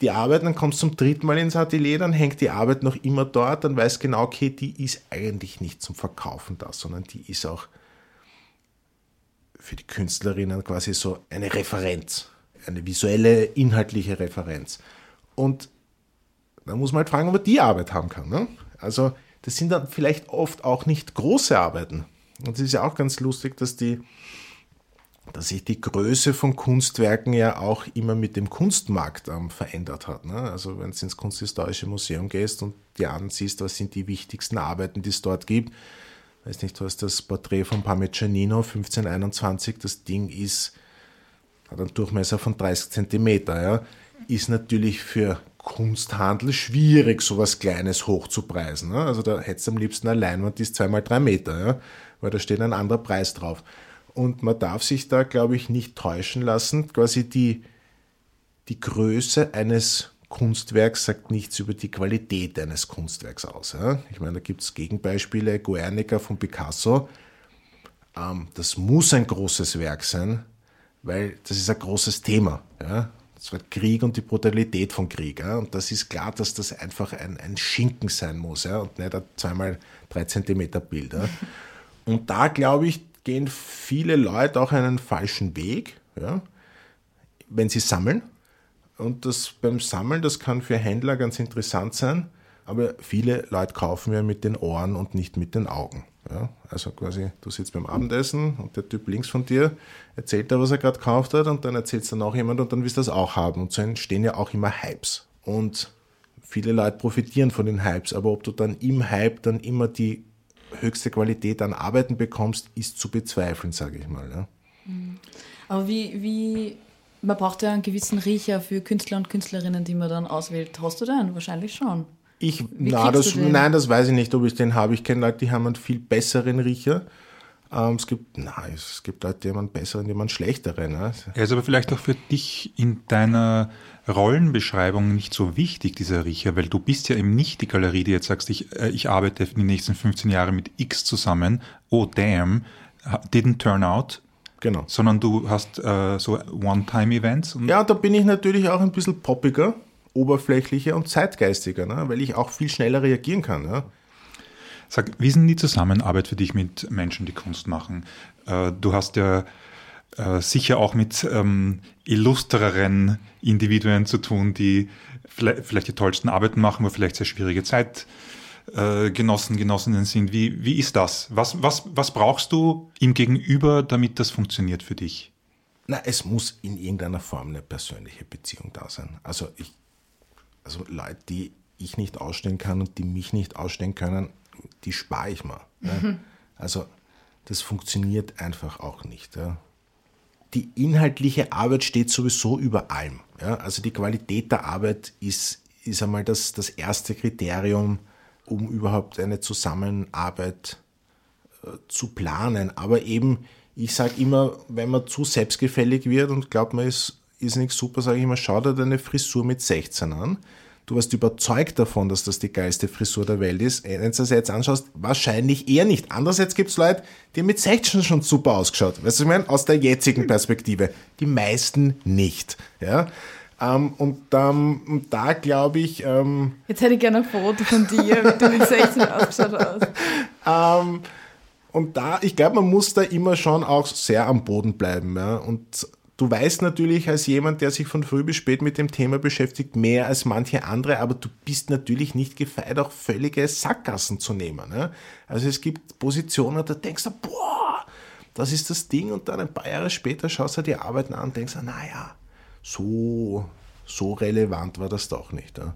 die Arbeit, dann kommst du zum dritten Mal ins Atelier, dann hängt die Arbeit noch immer dort, dann weißt genau, okay, die ist eigentlich nicht zum Verkaufen da, sondern die ist auch für die Künstlerinnen quasi so eine Referenz, eine visuelle, inhaltliche Referenz. Und da muss man halt fragen, ob man die Arbeit haben kann. Ne? Also das sind dann vielleicht oft auch nicht große Arbeiten. Und es ist ja auch ganz lustig, dass die, dass sich die Größe von Kunstwerken ja auch immer mit dem Kunstmarkt ähm, verändert hat. Ne? Also wenn du ins Kunsthistorische Museum gehst und dir ansiehst, was sind die wichtigsten Arbeiten, die es dort gibt, weiß nicht, was das Porträt von Parmigianino 1521, das Ding ist, hat einen Durchmesser von 30 Zentimeter, ja, ist natürlich für Kunsthandel schwierig, sowas Kleines hochzupreisen. Ne? Also da hättest du am liebsten eine Leinwand, die ist zweimal drei Meter, ja? weil da steht ein anderer Preis drauf. Und man darf sich da, glaube ich, nicht täuschen lassen. Quasi die, die Größe eines Kunstwerks sagt nichts über die Qualität eines Kunstwerks aus. Ja? Ich meine, da gibt es Gegenbeispiele, Guernica von Picasso. Ähm, das muss ein großes Werk sein, weil das ist ein großes Thema. Ja? Das war Krieg und die Brutalität von Krieg. Ja? Und das ist klar, dass das einfach ein, ein Schinken sein muss ja? und nicht ein zweimal drei Zentimeter Bild. Und da, glaube ich, gehen viele Leute auch einen falschen Weg, ja? wenn sie sammeln und das beim Sammeln, das kann für Händler ganz interessant sein, aber viele Leute kaufen ja mit den Ohren und nicht mit den Augen. Ja, also quasi, du sitzt beim Abendessen und der Typ links von dir erzählt da, was er gerade gekauft hat und dann erzählt es dann auch jemand und dann willst du das auch haben. Und so entstehen ja auch immer Hypes. Und viele Leute profitieren von den Hypes, aber ob du dann im Hype dann immer die höchste Qualität an Arbeiten bekommst, ist zu bezweifeln, sage ich mal. Ja. Aber wie, wie man braucht ja einen gewissen Riecher für Künstler und Künstlerinnen, die man dann auswählt. Hast du den? Wahrscheinlich schon. Ich, na, das, nein, das weiß ich nicht, ob ich den habe. Ich kenne Leute, die haben einen viel besseren Riecher. Ähm, es gibt, nein, es gibt Leute, die haben einen besseren, die haben einen schlechteren. Ne? Er ist aber vielleicht auch für dich in deiner Rollenbeschreibung nicht so wichtig, dieser Riecher, weil du bist ja eben nicht die Galerie, die jetzt sagst, ich, äh, ich arbeite die nächsten 15 Jahre mit X zusammen. Oh damn, didn't turn out. Genau. Sondern du hast äh, so One-Time-Events. Ja, da bin ich natürlich auch ein bisschen poppiger, oberflächlicher und zeitgeistiger, ne? weil ich auch viel schneller reagieren kann. Ja? Sag, wie ist denn die Zusammenarbeit für dich mit Menschen, die Kunst machen? Äh, du hast ja äh, sicher auch mit ähm, illustreren Individuen zu tun, die vielleicht, vielleicht die tollsten Arbeiten machen, aber vielleicht sehr schwierige Zeit äh, Genossen, Genossinnen sind. Wie, wie ist das? Was, was, was brauchst du ihm gegenüber, damit das funktioniert für dich? Na, es muss in irgendeiner Form eine persönliche Beziehung da sein. Also ich, also Leute, die ich nicht ausstehen kann und die mich nicht ausstehen können, die spare ich mal. Mhm. Ja. Also das funktioniert einfach auch nicht. Ja. Die inhaltliche Arbeit steht sowieso über allem. Ja. Also die Qualität der Arbeit ist, ist einmal das, das erste Kriterium, um überhaupt eine Zusammenarbeit äh, zu planen. Aber eben, ich sage immer, wenn man zu selbstgefällig wird und glaubt, man ist, ist nichts super, sage ich immer, schau dir deine Frisur mit 16 an. Du warst überzeugt davon, dass das die geilste Frisur der Welt ist. Wenn du das jetzt anschaust, wahrscheinlich eher nicht. Andererseits gibt es Leute, die mit 16 schon super ausgeschaut. Weißt du, ich meine, aus der jetzigen Perspektive. Die meisten nicht. Ja? Ähm, und ähm, da glaube ich. Ähm, Jetzt hätte ich gerne ein Foto von dir, wie du mit 16 ausgeschaut hast. [laughs] Ähm, und da, ich glaube, man muss da immer schon auch sehr am Boden bleiben. Ja? Und du weißt natürlich als jemand, der sich von früh bis spät mit dem Thema beschäftigt, mehr als manche andere, aber du bist natürlich nicht gefeit, auch völlige Sackgassen zu nehmen. Ja? Also es gibt Positionen, da denkst du, boah, das ist das Ding, und dann ein paar Jahre später schaust du dir die Arbeiten an und denkst, naja, so, so relevant war das doch nicht. Ja?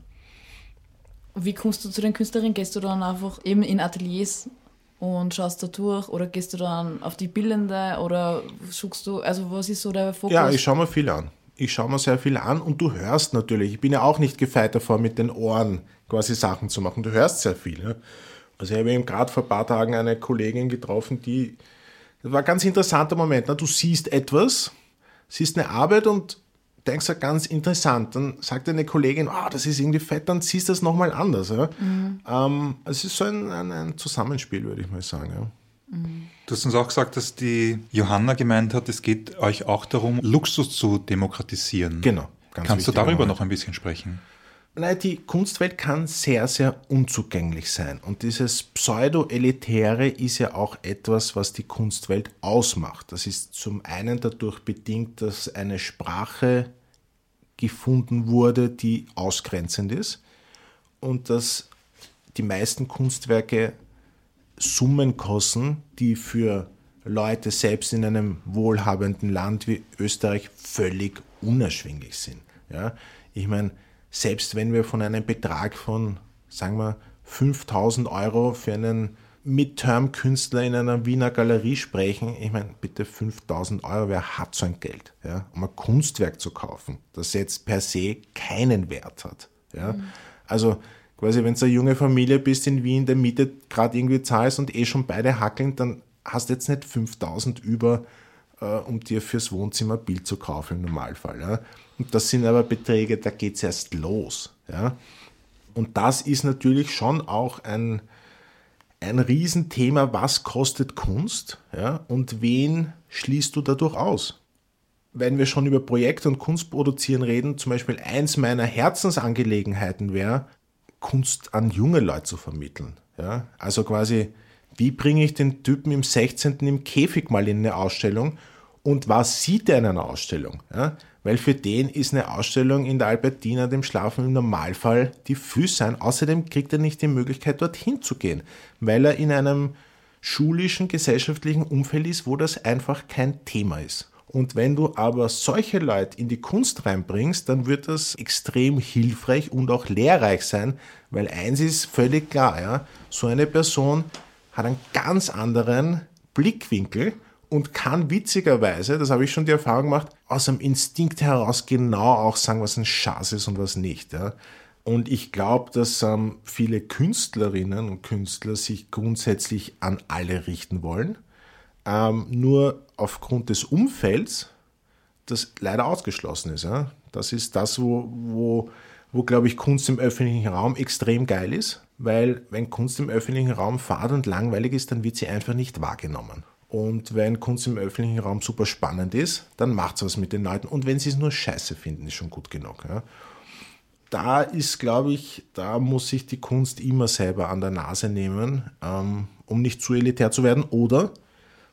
Wie kommst du zu den Künstlerinnen? Gehst du dann einfach eben in Ateliers und schaust da durch oder gehst du dann auf die Bildende oder schaust du, also was ist so der Fokus? Ja, ich schaue mir viel an. Ich schaue mir sehr viel an und du hörst natürlich. Ich bin ja auch nicht gefeit davor, mit den Ohren quasi Sachen zu machen. Du hörst sehr viel. Ja? Also ich habe eben gerade vor ein paar Tagen eine Kollegin getroffen, die, das war ein ganz interessanter Moment. Ne? Du siehst etwas, siehst eine Arbeit und denkst du, ganz interessant. Dann sagt eine Kollegin, oh, das ist irgendwie fett, dann siehst du das nochmal anders. Ja? Mhm. Ähm, es ist so ein, ein, ein, Zusammenspiel, würde ich mal sagen. Ja. Mhm. Du hast uns auch gesagt, dass die Johanna gemeint hat, es geht euch auch darum, Luxus zu demokratisieren. Genau. Kannst du darüber Moment. noch ein bisschen sprechen? Nein, die Kunstwelt kann sehr, sehr unzugänglich sein. Und dieses Pseudo-Elitäre ist ja auch etwas, was die Kunstwelt ausmacht. Das ist zum einen dadurch bedingt, dass eine Sprache gefunden wurde, die ausgrenzend ist und dass die meisten Kunstwerke Summen kosten, die für Leute selbst in einem wohlhabenden Land wie Österreich völlig unerschwinglich sind. Ja, ich meine, selbst wenn wir von einem Betrag von, sagen wir, 5000 Euro für einen Midterm-Künstler in einer Wiener Galerie sprechen, ich meine, bitte 5000 Euro, wer hat so ein Geld, ja, um ein Kunstwerk zu kaufen, das jetzt per se keinen Wert hat. Ja? Mhm. Also quasi, wenn du eine junge Familie bist in Wien, der Miete gerade irgendwie zahlst und eh schon beide hackeln, dann hast du jetzt nicht 5000 über, um dir fürs Wohnzimmer ein Bild zu kaufen im Normalfall. Ja? Und das sind aber Beträge, da geht es erst los. Ja? Und das ist natürlich schon auch ein, ein Riesenthema, was kostet Kunst ja? und wen schließt du dadurch aus? Wenn wir schon über Projekt und Kunst produzieren reden, zum Beispiel eins meiner Herzensangelegenheiten wäre, Kunst an junge Leute zu vermitteln. Ja? Also quasi, wie bringe ich den Typen im 16. im Käfig mal in eine Ausstellung und was sieht er in einer Ausstellung? Ja? weil für den ist eine Ausstellung in der Albertina dem Schlafen im Normalfall die Füße sein. Außerdem kriegt er nicht die Möglichkeit, dorthin zu gehen, weil er in einem schulischen, gesellschaftlichen Umfeld ist, wo das einfach kein Thema ist. Und wenn du aber solche Leute in die Kunst reinbringst, dann wird das extrem hilfreich und auch lehrreich sein, weil eins ist völlig klar, ja, so eine Person hat einen ganz anderen Blickwinkel und kann witzigerweise, das habe ich schon die Erfahrung gemacht, aus dem Instinkt heraus genau auch sagen, was ein Schatz ist und was nicht. Ja. Und ich glaube, dass ähm, viele Künstlerinnen und Künstler sich grundsätzlich an alle richten wollen. Ähm, nur aufgrund des Umfelds, das leider ausgeschlossen ist. Ja. Das ist das, wo, wo, wo glaube ich, Kunst im öffentlichen Raum extrem geil ist. Weil wenn Kunst im öffentlichen Raum fad und langweilig ist, dann wird sie einfach nicht wahrgenommen. Und wenn Kunst im öffentlichen Raum super spannend ist, dann macht es was mit den Leuten. Und wenn sie es nur scheiße finden, ist schon gut genug. Ja. Da ist, glaube ich, da muss sich die Kunst immer selber an der Nase nehmen, ähm, um nicht zu elitär zu werden. Oder,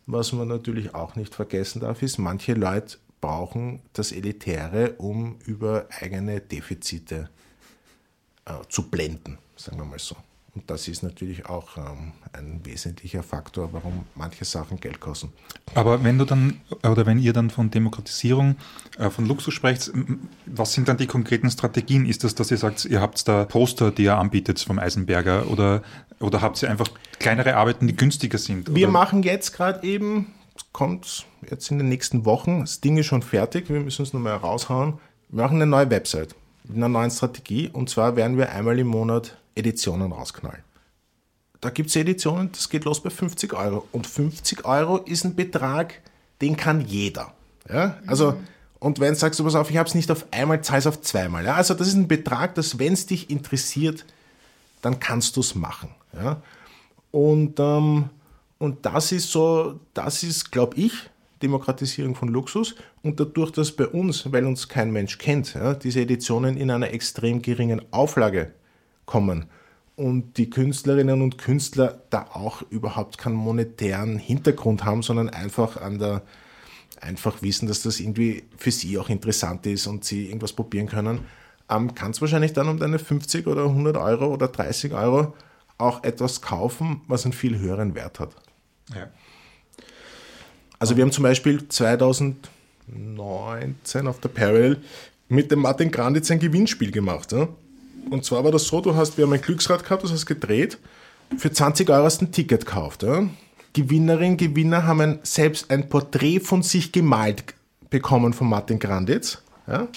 was man natürlich auch nicht vergessen darf, ist, manche Leute brauchen das Elitäre, um über eigene Defizite äh, zu blenden, sagen wir mal so. Und das ist natürlich auch ähm, ein wesentlicher Faktor, warum manche Sachen Geld kosten. Aber wenn du dann, oder wenn ihr dann von Demokratisierung, äh, von Luxus sprecht, was sind dann die konkreten Strategien? Ist das, dass ihr sagt, ihr habt da Poster, die ihr anbietet vom Eisenberger oder, oder habt ihr einfach kleinere Arbeiten, die günstiger sind? Wir machen jetzt gerade eben, kommt jetzt in den nächsten Wochen, das Ding ist schon fertig, wir müssen es nochmal raushauen. Wir machen eine neue Website mit einer neuen Strategie und zwar werden wir einmal im Monat Editionen rausknallen. Da gibt es Editionen, das geht los bei 50 Euro. Und 50 Euro ist ein Betrag, den kann jeder. Ja? Also, mhm. und wenn sagst, du pass auf, ich habe es nicht auf einmal, zahl es auf zweimal. Ja? Also, das ist ein Betrag, dass, wenn es dich interessiert, dann kannst du es machen. Ja? Und, ähm, und das ist so, das ist, glaube ich, Demokratisierung von Luxus und dadurch, dass bei uns, weil uns kein Mensch kennt, ja, diese Editionen in einer extrem geringen Auflage kommen und die Künstlerinnen und Künstler da auch überhaupt keinen monetären Hintergrund haben, sondern einfach an der einfach wissen, dass das irgendwie für sie auch interessant ist und sie irgendwas probieren können, ähm, kannst du wahrscheinlich dann um deine 50 oder 100 Euro oder 30 Euro auch etwas kaufen, was einen viel höheren Wert hat. Ja. Also wir haben zum Beispiel 2019 auf der Parallel mit dem Martin Granditz ein Gewinnspiel gemacht. Ja? Und zwar war das so, du hast, wir haben ein Glücksrad gehabt, das hast gedreht. Für 20 Euro hast ein Ticket gekauft. Ja? Gewinnerin, Gewinner haben ein, selbst ein Porträt von sich gemalt bekommen von Martin Granditz. Ja?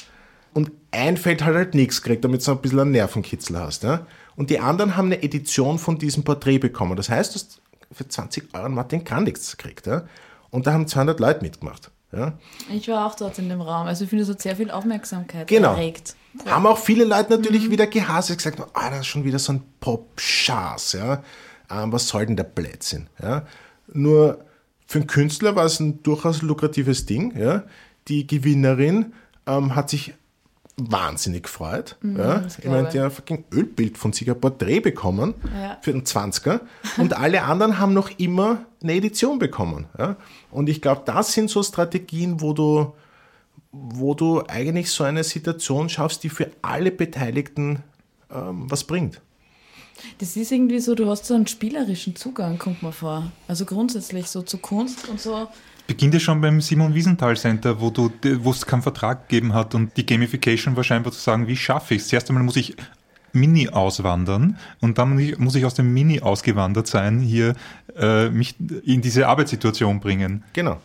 Und ein Feld hat halt nichts gekriegt, damit du ein bisschen einen Nervenkitzel hast. Ja? Und die anderen haben eine Edition von diesem Porträt bekommen. Das heißt, du hast für 20 Euro Martin Granditz gekriegt. Ja? Und da haben 200 Leute mitgemacht. Ja? Ich war auch dort in dem Raum. Also ich finde, es hat sehr viel Aufmerksamkeit Genau. erregt. Haben auch viele Leute natürlich wieder gehasst gesagt, ah, das ist schon wieder so ein Pop-Schaß, ja. Ähm, was soll denn der Blödsinn, ja. Nur für einen Künstler war es ein durchaus lukratives Ding, ja. Die Gewinnerin ähm, hat sich wahnsinnig gefreut. ja. das Ich meine, die hat ein fucking Ölbild von sich, ein Porträt bekommen Ja. für den 20er und [laughs] alle anderen haben noch immer eine Edition bekommen. Ja. Und ich glaube, das sind so Strategien, wo du wo du eigentlich so eine Situation schaffst, die für alle Beteiligten ähm, was bringt. Das ist irgendwie so, du hast so einen spielerischen Zugang, kommt mir vor. Also grundsätzlich so zu Kunst und so. Beginnt ja schon beim Simon Wiesenthal Center, wo du, wo es keinen Vertrag gegeben hat und die Gamification war scheinbar zu sagen, wie schaffe ich es? Zuerst einmal muss ich Mini auswandern und dann muss ich- aus dem Mini ausgewandert sein, hier äh, mich in diese Arbeitssituation bringen. Genau.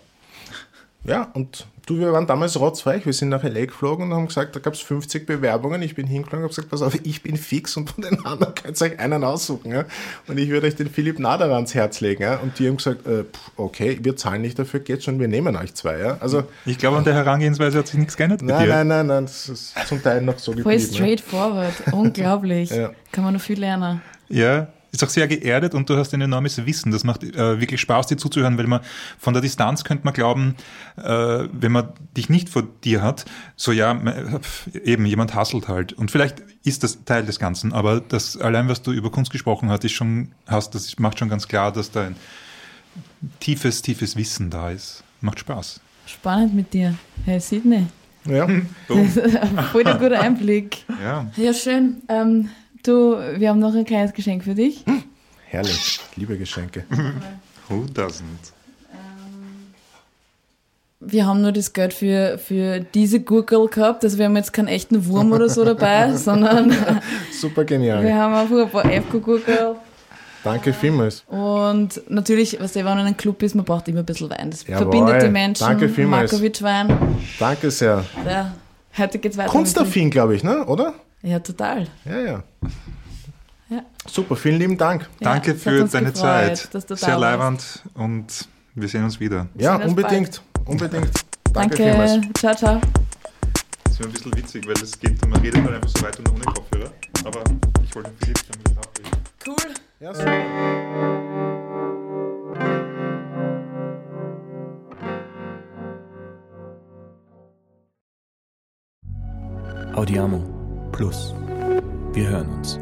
Ja, und du, wir waren damals rotzfreich, wir sind nach L.A. geflogen und haben gesagt, da gab es 50 Bewerbungen, ich bin hingeflogen und habe gesagt, pass auf, ich bin fix und von den anderen könnt ihr euch einen aussuchen. Ja? Und ich würde euch den Philipp Nader ans Herz legen. Ja? Und die haben gesagt, äh, okay, wir zahlen nicht dafür, geht schon, wir nehmen euch zwei. Ja? Also, Ich glaube, an der Herangehensweise hat sich nichts geändert nein, nein, nein, nein, das ist zum Teil noch so Voll geblieben. ja. straightforward. [laughs] Unglaublich. Ja. Kann man noch viel lernen. Ja, ist auch sehr geerdet und du hast ein enormes Wissen. Das macht äh, wirklich Spaß, dir zuzuhören, weil man von der Distanz könnte man glauben, äh, wenn man dich nicht vor dir hat, so ja, pf, eben jemand hasselt halt. Und vielleicht ist das Teil des Ganzen, aber das allein, was du über Kunst gesprochen hast, ist schon, hast, das macht schon ganz klar, dass da ein tiefes, tiefes Wissen da ist. Macht Spaß. Spannend mit dir. Hey Sydney. Ja. [laughs] Voll der gute Einblick. Ja. Ja, schön. Ähm, du, wir haben noch ein kleines Geschenk für dich. Herrlich, liebe Geschenke. [laughs] Who doesn't? Wir haben nur das Geld für, für diese Gurkel gehabt. Also wir haben jetzt keinen echten Wurm oder so dabei, [laughs] sondern [laughs] Super wir genial. haben einfach ein paar Efko-Gurkel. Danke vielmals. Und natürlich, was wenn man in einem Club ist, man braucht immer ein bisschen Wein. Das Jawohl. verbindet die Menschen. Danke vielmals. Markovic-Wein. Danke sehr. Ja, heute geht's weiter. Kunstaffin, glaube ich, ne? oder? Ja, total. Ja, ja. Ja. Super, vielen lieben Dank. Ja, Danke für deine gefreut, Zeit. dass du da Sehr leiwand und wir sehen uns wieder. Ja, sehen uns unbedingt. Unbedingt. Danke, Danke. vielmals. Ciao, ciao. Das wäre ein bisschen witzig, weil es geht, man redet dann einfach so weiter nur ohne Kopfhörer. Aber ich wollte den Philipp damit abreden. Cool. Ja, super. Audiamo Plus. Wir hören uns.